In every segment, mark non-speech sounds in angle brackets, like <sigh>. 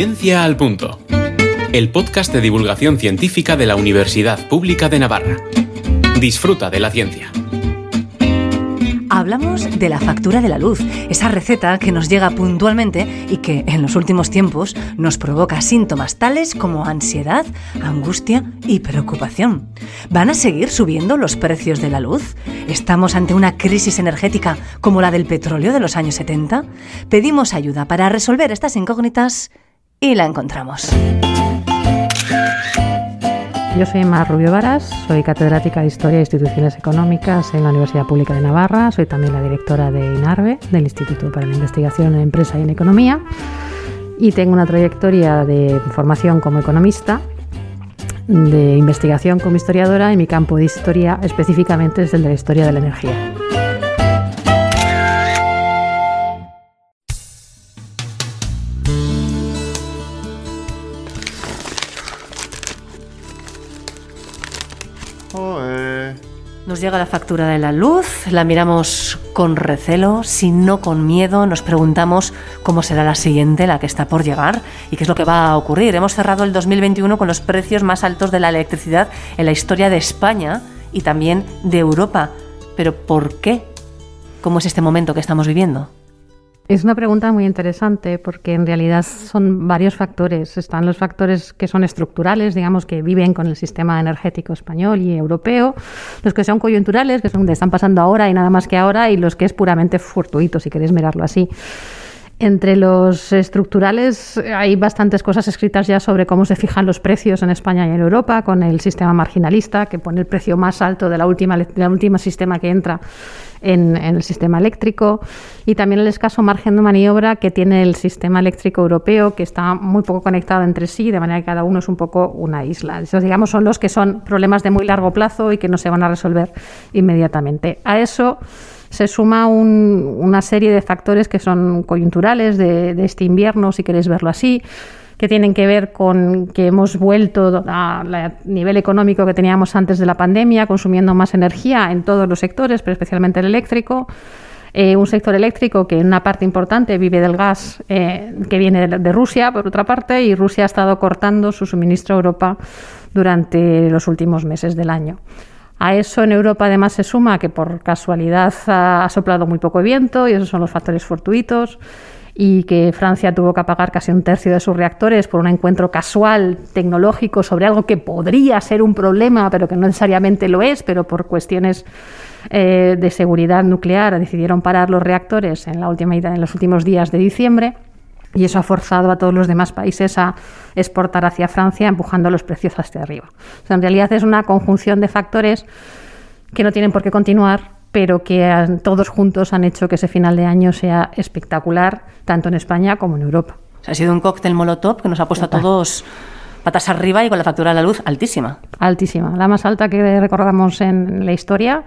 Ciencia al Punto, el podcast de divulgación científica de la Universidad Pública de Navarra. Disfruta de la ciencia. Hablamos de la factura de la luz, esa receta que nos llega puntualmente y que en los últimos tiempos nos provoca síntomas tales como ansiedad, angustia y preocupación. ¿Van a seguir subiendo los precios de la luz? ¿Estamos ante una crisis energética como la del petróleo de los años 70? Pedimos ayuda para resolver estas incógnitas y la encontramos. Yo soy Mar Rubio Varas, soy catedrática de Historia e Instituciones Económicas en la Universidad Pública de Navarra, soy también la directora de INARVE, del Instituto para la Investigación en Empresa y en Economía, y tengo una trayectoria de formación como economista, de investigación como historiadora y mi campo de historia específicamente es el de la historia de la energía. Nos llega la factura de la luz, la miramos con recelo, si no con miedo, nos preguntamos cómo será la siguiente, la que está por llegar, y qué es lo que va a ocurrir. Hemos cerrado el 2021 con los precios más altos de la electricidad en la historia de España y también de Europa. Pero ¿por qué? ¿Cómo es este momento que estamos viviendo? Es una pregunta muy interesante porque en realidad son varios factores. Están los factores que son estructurales, digamos, que viven con el sistema energético español y europeo, los que son coyunturales, que son están pasando ahora y nada más que ahora, y los que es puramente fortuito, si queréis mirarlo así. Entre los estructurales hay bastantes cosas escritas ya sobre cómo se fijan los precios en España y en Europa, con el sistema marginalista, que pone el precio más alto de la última, sistema que entra en, el sistema eléctrico y también el escaso margen de maniobra que tiene el sistema eléctrico europeo, que está muy poco conectado entre sí, de manera que cada uno es un poco una isla. Esos, digamos, son los que son problemas de muy largo plazo y que no se van a resolver inmediatamente. A eso se suma una serie de factores que son coyunturales de, de este invierno, si queréis verlo así que tienen que ver con que hemos vuelto al nivel económico que teníamos antes de la pandemia, consumiendo más energía en todos los sectores, pero especialmente el eléctrico. Eh, un sector eléctrico que en una parte importante vive del gas eh, que viene de, Rusia, por otra parte, y Rusia ha estado cortando su suministro a Europa durante los últimos meses del año. A eso en Europa además se suma que por casualidad ha soplado muy poco viento y esos son los factores fortuitos y que Francia tuvo que apagar casi un tercio de sus reactores por un encuentro casual tecnológico sobre algo que podría ser un problema, pero que no necesariamente lo es, pero por cuestiones eh, de seguridad nuclear decidieron parar los reactores en, la última, en los últimos días de diciembre. Y eso ha forzado a todos los demás países a exportar hacia Francia, empujando los precios hacia arriba. en realidad es una conjunción de factores que no tienen por qué continuar, pero que todos juntos han hecho que ese final de año sea espectacular, tanto en España como en Europa. ha sido un cóctel molotov que nos ha puesto a todos patas arriba y con la factura de la luz altísima. Altísima, la más alta que recordamos en la historia,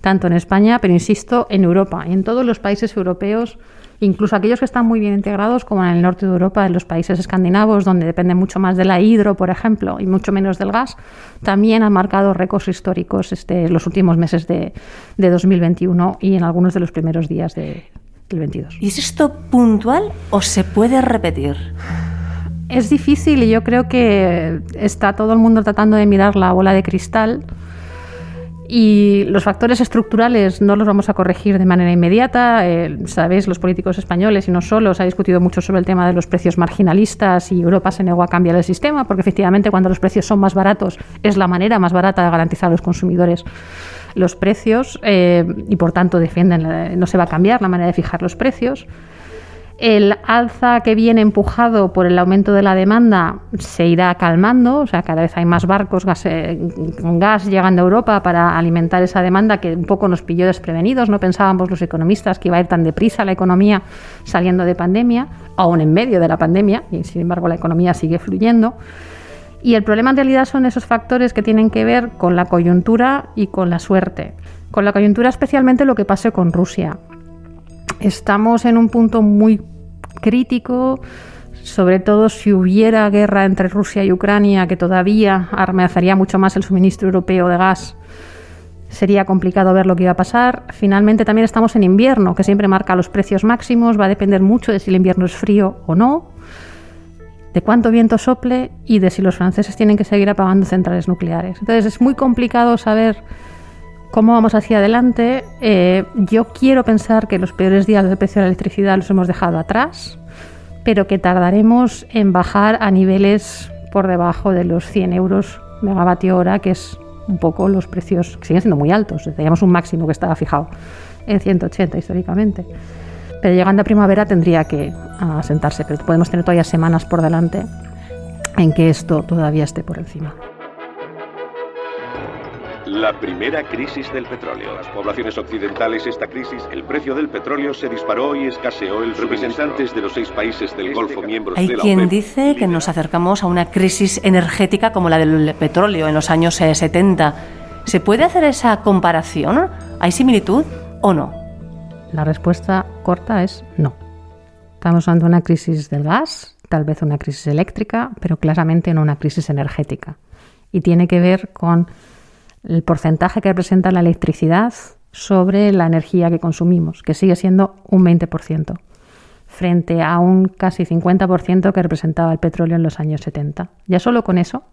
tanto en España, pero insisto, en Europa en todos los países europeos incluso aquellos que están muy bien integrados, como en el norte de Europa, en los países escandinavos, donde depende mucho más de la hidro, por ejemplo, y mucho menos del gas, también han marcado récords históricos este, los últimos meses de, 2021 y en algunos de los primeros días de, del 22. ¿Y es esto puntual o se puede repetir? Es difícil y yo creo que está todo el mundo tratando de mirar la bola de cristal y los factores estructurales no los vamos a corregir de manera inmediata. Eh, Sabéis, los políticos españoles y no solo se ha discutido mucho sobre el tema de los precios marginalistas y Europa se negó a cambiar el sistema porque efectivamente cuando los precios son más baratos es la manera más barata de garantizar a los consumidores los precios eh, y por tanto defienden no se va a cambiar la manera de fijar los precios. El alza que viene empujado por el aumento de la demanda se irá calmando, o sea, cada vez hay más barcos eh, con gas llegando a Europa para alimentar esa demanda que un poco nos pilló desprevenidos. No pensábamos los economistas que iba a ir tan deprisa la economía saliendo de pandemia, aún en medio de la pandemia, y sin embargo la economía sigue fluyendo. Y el problema en realidad son esos factores que tienen que ver con la coyuntura y con la suerte. Con la coyuntura especialmente lo que pase con Rusia estamos en un punto muy crítico, sobre todo si hubiera guerra entre Rusia y Ucrania, que todavía amenazaría mucho más el suministro europeo de gas. Sería complicado ver lo que iba a pasar. Finalmente también estamos en invierno, que siempre marca los precios máximos. Va a depender mucho de si el invierno es frío o no. de cuánto viento sople y de si los franceses tienen que seguir apagando centrales nucleares. Entonces es muy complicado saber cómo vamos hacia adelante. Eh, yo quiero pensar que los peores días del precio de la electricidad los hemos dejado atrás, pero que tardaremos en bajar a niveles por debajo de los 100 euros megavatio hora, que es un poco los precios que siguen siendo muy altos. Teníamos un máximo que estaba fijado en 180 históricamente. Pero llegando a primavera tendría que asentarse, pero podemos tener todavía semanas por delante en que esto todavía esté por encima. La primera crisis del petróleo. Las poblaciones occidentales, esta crisis, el precio del petróleo se disparó y escaseó el representantes de los seis países del Golfo miembros Hay de la quien OPEP, dice que nos acercamos a una crisis energética como la del petróleo en los años eh, 70. ¿Se puede hacer esa comparación? ¿Hay similitud o no? La respuesta corta es no. Estamos ante una crisis del gas, tal vez una crisis eléctrica, pero claramente no una crisis energética. Y tiene que ver con el porcentaje que representa la electricidad sobre la energía que consumimos, que sigue siendo un 20%, frente a un casi 50% que representaba el petróleo en los años 70. Ya solo con eso,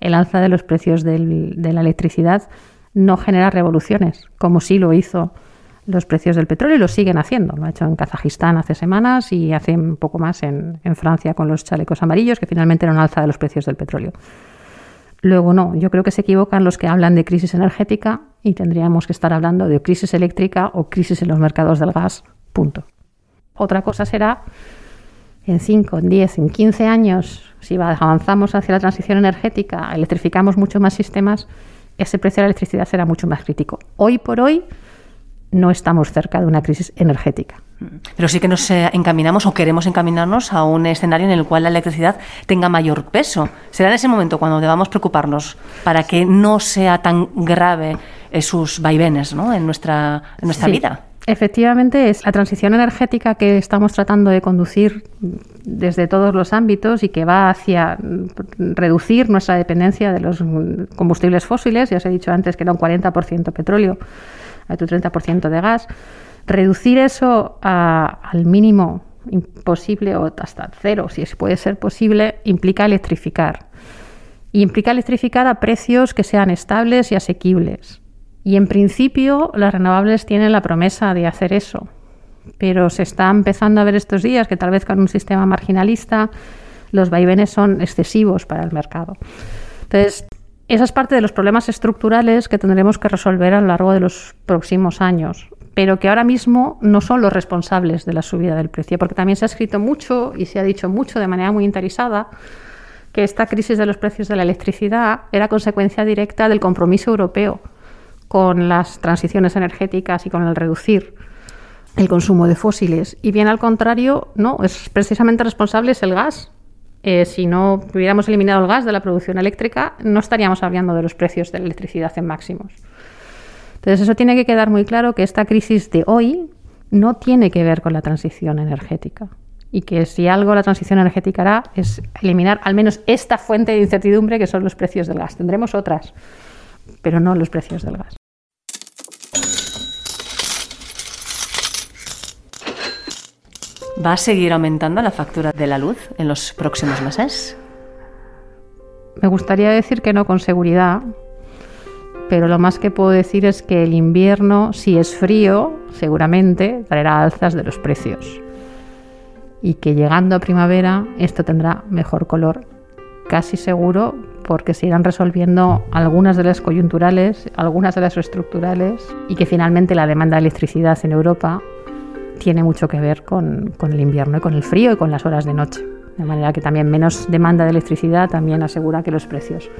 el alza de los precios del- de la electricidad no genera revoluciones, como sí lo hizo los precios del petróleo y lo siguen haciendo. Lo ha hecho en Kazajistán hace semanas y hace un poco más en, en Francia con los chalecos amarillos, que finalmente era un alza de los precios del petróleo. Luego no, yo creo que se equivocan los que hablan de crisis energética y tendríamos que estar hablando de crisis eléctrica o crisis en los mercados del gas, punto. Otra cosa será en 5, en 10, en 15 años, si va- avanzamos hacia la transición energética, electrificamos mucho más sistemas, ese precio de la electricidad será mucho más crítico. Hoy por hoy no estamos cerca de una crisis energética. Pero sí que nos eh, encaminamos o queremos encaminarnos a un escenario en el cual la electricidad tenga mayor peso. Será en ese momento cuando debamos preocuparnos para que no sea tan grave eh, sus vaivenes ¿no? en nuestra, en nuestra Sí, vida. Efectivamente, es la transición energética que estamos tratando de conducir desde todos los ámbitos y que va hacia mm, reducir nuestra dependencia de los mm, combustibles fósiles. Ya os he dicho antes que era un 40% petróleo, hay otro 30% de gas. Reducir eso a- al mínimo imposible o hasta cero, si es- puede ser posible, implica electrificar. Y implica electrificar a precios que sean estables y asequibles. Y en principio las renovables tienen la promesa de hacer eso. Pero se está empezando a ver estos días que tal vez con un sistema marginalista los vaivenes son excesivos para el mercado. Entonces, esa es parte de los problemas estructurales que tendremos que resolver a lo largo de los próximos años, pero que ahora mismo no son los responsables de la subida del precio, porque también se ha escrito mucho y se ha dicho mucho de manera muy interesada que esta crisis de los precios de la electricidad era consecuencia directa del compromiso europeo con las transiciones energéticas y con el reducir el consumo de fósiles. Y bien al contrario, no, es precisamente responsable es el gas. Eh, si no hubiéramos eliminado el gas de la producción eléctrica, no estaríamos hablando de los precios de la electricidad en máximos. Entonces, eso tiene que quedar muy claro que esta crisis de hoy no tiene que ver con la transición energética. Y que si algo la transición energética hará es eliminar al menos esta fuente de incertidumbre que son los precios del gas. Tendremos otras, pero no los precios del gas. ¿Va a seguir aumentando la factura de la luz en los próximos meses? Me gustaría decir que no con seguridad, pero lo más que puedo decir es que el invierno, si es frío, seguramente traerá alzas de los precios. Y que llegando a primavera esto tendrá mejor color, casi seguro, porque se irán resolviendo algunas de las coyunturales, algunas de las estructurales, y que finalmente la demanda de electricidad en Europa tiene mucho que ver con, el invierno y con el frío y con las horas de noche. De manera que también menos demanda de electricidad también asegura que los precios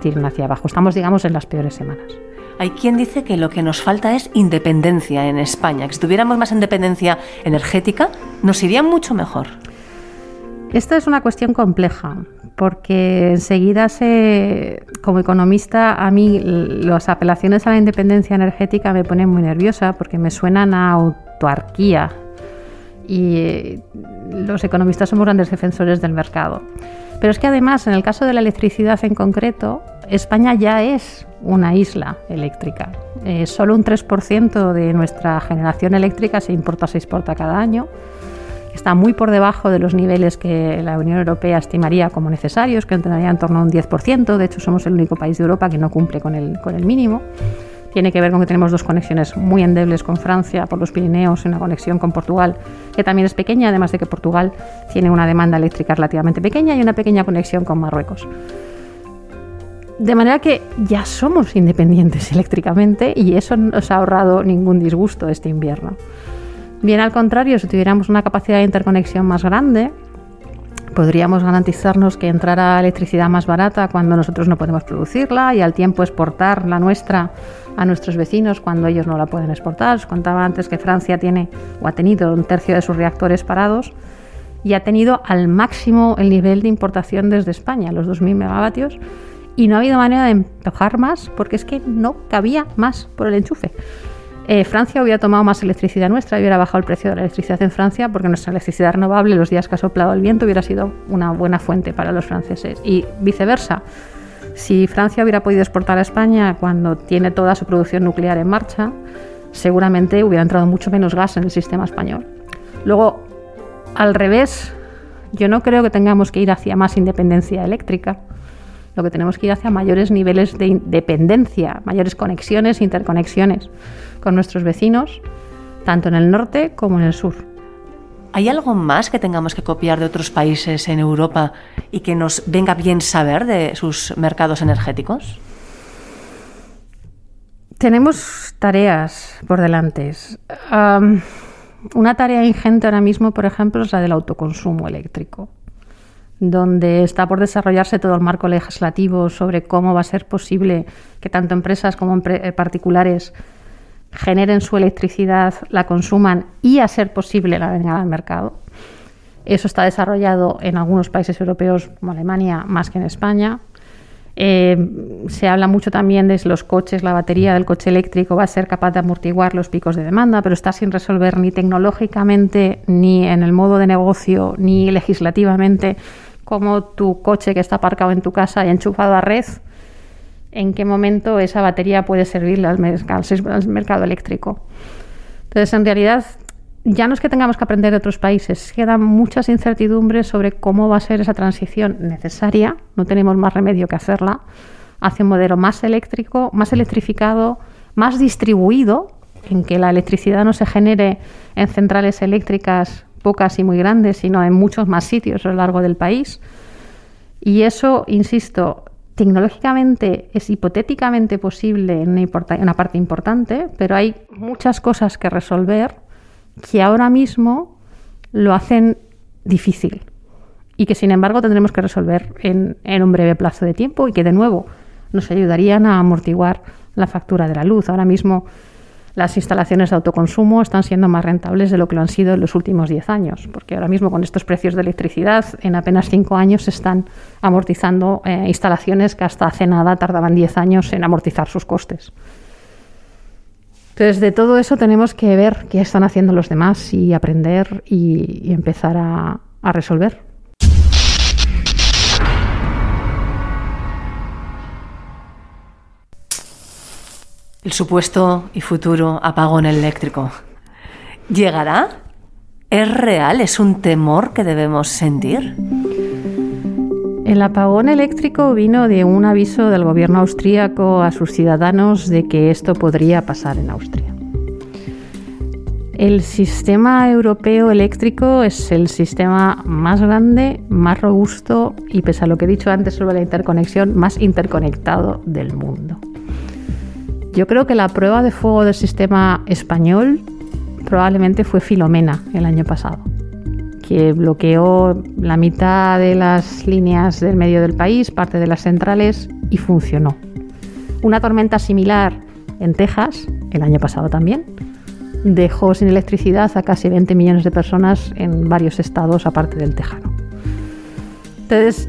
tiren hacia abajo. Estamos, digamos, en las peores semanas. Hay quien dice que lo que nos falta es independencia en España, que si tuviéramos más independencia energética nos iría mucho mejor. Esta es una cuestión compleja, porque enseguida se, como economista, a mí las apelaciones a la independencia energética me ponen muy nerviosa porque me suenan a autarquía y los economistas somos grandes defensores del mercado. Pero es que además, en el caso de la electricidad en concreto, España ya es una isla eléctrica. Eh, solo un 3% de nuestra generación eléctrica se importa o se exporta cada año. está muy por debajo de los niveles que la Unión Europea estimaría como necesarios, que entraría en torno a un 10%. De hecho, somos el único país de Europa que no cumple con el, con el mínimo. Tiene que ver con que tenemos dos conexiones muy endebles con Francia por los Pirineos y una conexión con Portugal, que también es pequeña, además de que Portugal tiene una demanda eléctrica relativamente pequeña y una pequeña conexión con Marruecos. De manera que ya somos independientes <laughs> eléctricamente y eso no nos ha ahorrado ningún disgusto este invierno. Bien al contrario, si tuviéramos una capacidad de interconexión más grande, podríamos garantizarnos que entrara electricidad más barata cuando nosotros no podemos producirla y al tiempo exportar la nuestra a nuestros vecinos cuando ellos no la pueden exportar. Os contaba antes que Francia tiene o ha tenido un tercio de sus reactores parados y ha tenido al máximo el nivel de importación desde España, los 2.000 megavatios, y no ha habido manera de empujar más porque es que no cabía más por el enchufe. Eh, Francia hubiera tomado más electricidad nuestra y hubiera bajado el precio de la electricidad en Francia porque nuestra electricidad renovable los días que ha soplado el viento hubiera sido una buena fuente para los franceses y viceversa. Si Francia hubiera podido exportar a España cuando tiene toda su producción nuclear en marcha, seguramente hubiera entrado mucho menos gas en el sistema español. Luego, al revés, yo no creo que tengamos que ir hacia más independencia eléctrica. Lo que tenemos que ir hacia mayores niveles de dependencia, mayores conexiones, interconexiones con nuestros vecinos, tanto en el norte como en el sur. ¿Hay algo más que tengamos que copiar de otros países en Europa y que nos venga bien saber de sus mercados energéticos? Tenemos tareas por delante. una tarea ingente ahora mismo, por ejemplo, es la del autoconsumo eléctrico donde está por desarrollarse todo el marco legislativo sobre cómo va a ser posible que tanto empresas como eh, particulares generen su electricidad, la consuman y a ser posible la vengan al mercado. Eso está desarrollado en algunos países europeos como Alemania más que en España. Eh, se habla mucho también de los coches, la batería del coche eléctrico va a ser capaz de amortiguar los picos de demanda, pero está sin resolver ni tecnológicamente, ni en el modo de negocio, ni legislativamente como tu coche que está aparcado en tu casa y enchufado a red, en qué momento esa batería puede servirle al, mercado eléctrico. Entonces, en realidad, ya no es que tengamos que aprender de otros países, quedan muchas incertidumbres sobre cómo va a ser esa transición necesaria, no tenemos más remedio que hacerla, hacia un modelo más eléctrico, más electrificado, más distribuido, en que la electricidad no se genere en centrales eléctricas pocas y muy grandes, sino en muchos más sitios a lo largo del país. Y eso, insisto, tecnológicamente es hipotéticamente posible en una, parte importante, pero hay muchas cosas que resolver que ahora mismo lo hacen difícil y que sin embargo tendremos que resolver en, en, un breve plazo de tiempo y que de nuevo nos ayudarían a amortiguar la factura de la luz. Ahora mismo las instalaciones de autoconsumo están siendo más rentables de lo que lo han sido en los últimos 10 años, porque ahora mismo con estos precios de electricidad, en apenas 5 años se están amortizando eh, instalaciones que hasta hace nada tardaban 10 años en amortizar sus costes. Entonces, de todo eso tenemos que ver qué están haciendo los demás y aprender y, empezar a resolver. El supuesto y futuro apagón eléctrico. ¿Llegará? ¿Es real? ¿Es un temor que debemos sentir? El apagón eléctrico vino de un aviso del gobierno austríaco a sus ciudadanos de que esto podría pasar en Austria. El sistema europeo eléctrico es el sistema más grande, más robusto y, pese a lo que he dicho antes sobre la interconexión, más interconectado del mundo. Yo creo que la prueba de fuego del sistema español probablemente fue Filomena el año pasado, que bloqueó la mitad de las líneas del medio del país, parte de las centrales, y funcionó. Una tormenta similar en Texas, el año pasado también, dejó sin electricidad a casi 20 millones de personas en varios estados aparte del Tejano. Entonces,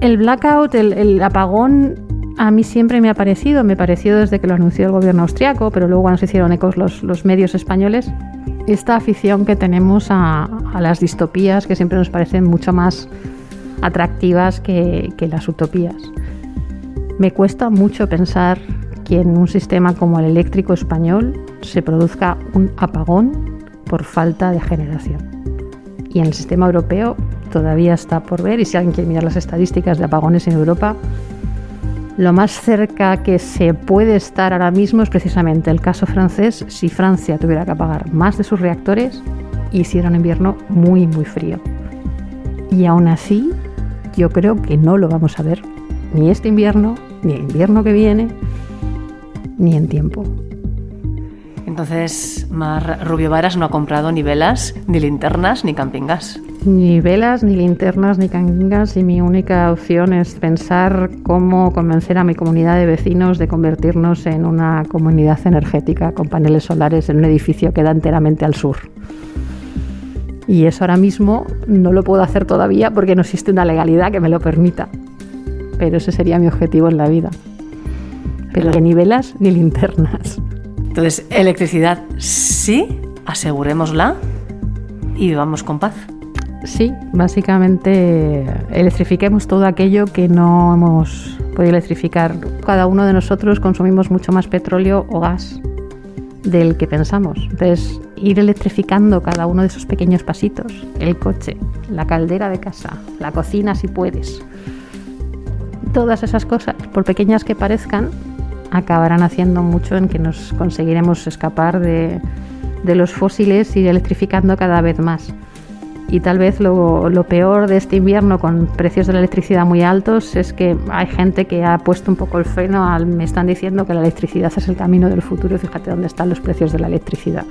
el blackout, el, el apagón a mí siempre me ha parecido, me pareció desde que lo anunció el gobierno austriaco, pero luego cuando se hicieron ecos los, medios españoles, esta afición que tenemos a, las distopías que siempre nos parecen mucho más atractivas que, que las utopías. Me cuesta mucho pensar que en un sistema como el eléctrico español se produzca un apagón por falta de generación. Y en el sistema europeo todavía está por ver, y si alguien quiere mirar las estadísticas de apagones en Europa, lo más cerca que se puede estar ahora mismo es precisamente el caso francés si Francia tuviera que apagar más de sus reactores y hiciera un invierno muy, muy frío. Y aún así, yo creo que no lo vamos a ver ni este invierno, ni el invierno que viene, ni en tiempo. Entonces, Mar Rubio Varas no ha comprado ni velas, ni linternas, ni camping gas. Ni velas, ni linternas, ni cangas y mi única opción es pensar cómo convencer a mi comunidad de vecinos de convertirnos en una comunidad energética con paneles solares en un edificio que da enteramente al sur. Y eso ahora mismo no lo puedo hacer todavía porque no existe una legalidad que me lo permita. Pero ese sería mi objetivo en la vida. Pero ni velas ni linternas. Entonces, electricidad sí, asegurémosla y vivamos con paz. Sí, básicamente electrifiquemos todo aquello que no hemos podido electrificar. Cada uno de nosotros consumimos mucho más petróleo o gas del que pensamos. Entonces, ir electrificando cada uno de esos pequeños pasitos, el coche, la caldera de casa, la cocina si puedes. Todas esas cosas, por pequeñas que parezcan, acabarán haciendo mucho en que nos conseguiremos escapar de, los fósiles y electrificando cada vez más. Y tal vez lo, lo, peor de este invierno con precios de la electricidad muy altos es que hay gente que ha puesto un poco el freno al, me están diciendo que la electricidad es el camino del futuro, fíjate dónde están los precios de la electricidad.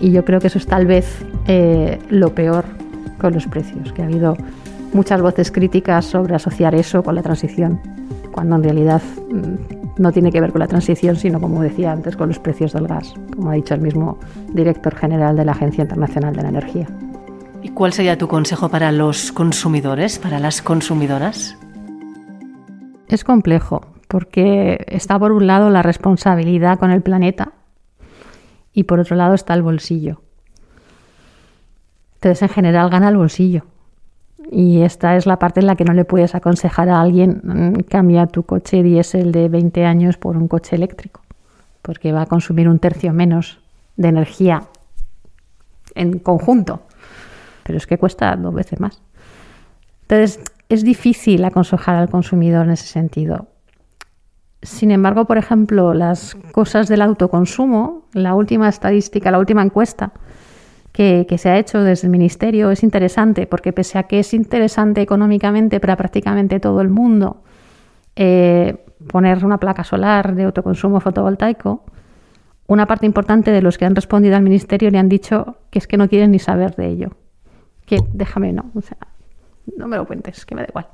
Y yo creo que eso es tal vez eh, lo peor con los precios, que ha habido muchas voces críticas sobre asociar eso con la transición cuando en realidad mm, no tiene que ver con la transición, sino, como decía antes, con los precios del gas, como ha dicho el mismo director general de la Agencia Internacional de la Energía. ¿Y cuál sería tu consejo para los consumidores, para las consumidoras? Es complejo, porque está por un lado la responsabilidad con el planeta y por otro lado está el bolsillo. Entonces, en general, gana el bolsillo. Y esta es la parte en la que no le puedes aconsejar a alguien mm, cambia tu coche diésel de 20 años por un coche eléctrico, porque va a consumir un tercio menos de energía en conjunto. Pero es que cuesta dos veces más. Entonces, es difícil aconsejar al consumidor en ese sentido. Sin embargo, por ejemplo, las cosas del autoconsumo, la última estadística, la última encuesta, que, se ha hecho desde el Ministerio es interesante, porque pese a que es interesante económicamente para prácticamente todo el mundo eh, poner una placa solar de autoconsumo fotovoltaico, una parte importante de los que han respondido al Ministerio le han dicho que es que no quieren ni saber de ello. Que déjame, no, o sea, no me lo cuentes, que me da igual.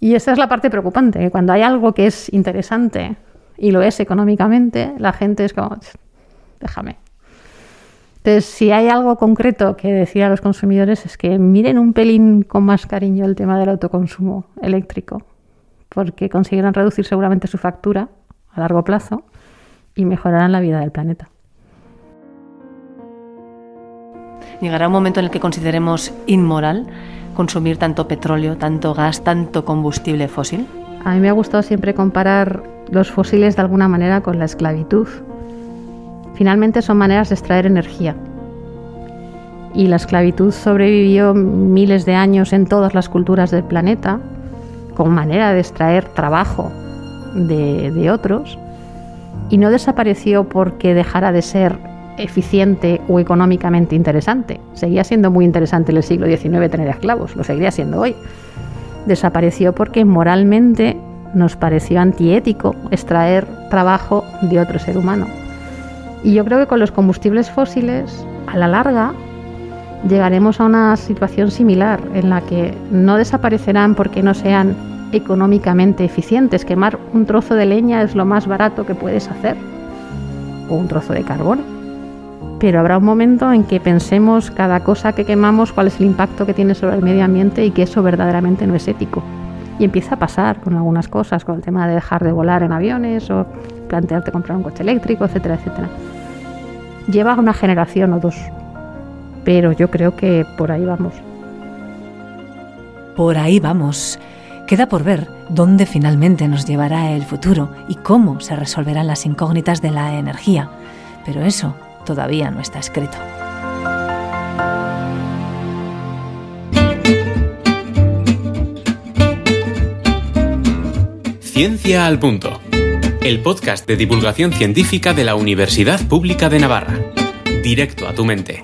Y esa es la parte preocupante, que cuando hay algo que es interesante y lo es económicamente, la gente es como, déjame, entonces, si hay algo concreto que decir a los consumidores es que miren un pelín con más cariño el tema del autoconsumo eléctrico, porque conseguirán reducir seguramente su factura a largo plazo y mejorarán la vida del planeta. ¿Llegará un momento en el que consideremos inmoral consumir tanto petróleo, tanto gas, tanto combustible fósil? A mí me ha gustado siempre comparar los fósiles de alguna manera con la esclavitud Finalmente son maneras de extraer energía. Y la esclavitud sobrevivió miles de años en todas las culturas del planeta como manera de extraer trabajo de, otros y no desapareció porque dejara de ser eficiente o económicamente interesante. Seguía siendo muy interesante en el siglo XIX tener esclavos, lo seguiría siendo hoy. Desapareció porque moralmente nos pareció antiético extraer trabajo de otro ser humano. Y yo creo que con los combustibles fósiles, a la larga, llegaremos a una situación similar en la que no desaparecerán porque no sean económicamente eficientes. Quemar un trozo de leña es lo más barato que puedes hacer, o un trozo de carbón. Pero habrá un momento en que pensemos cada cosa que quemamos cuál es el impacto que tiene sobre el medio ambiente y que eso verdaderamente no es ético. Y empieza a pasar con algunas cosas, con el tema de dejar de volar en aviones o plantearte comprar un coche eléctrico, etcétera, etcétera lleva una generación o dos, pero yo creo que por ahí vamos. Por ahí vamos. Queda por ver dónde finalmente nos llevará el futuro y cómo se resolverán las incógnitas de la energía, pero eso todavía no está escrito. Ciencia al Punto, el podcast de divulgación científica de la Universidad Pública de Navarra. Directo a tu mente.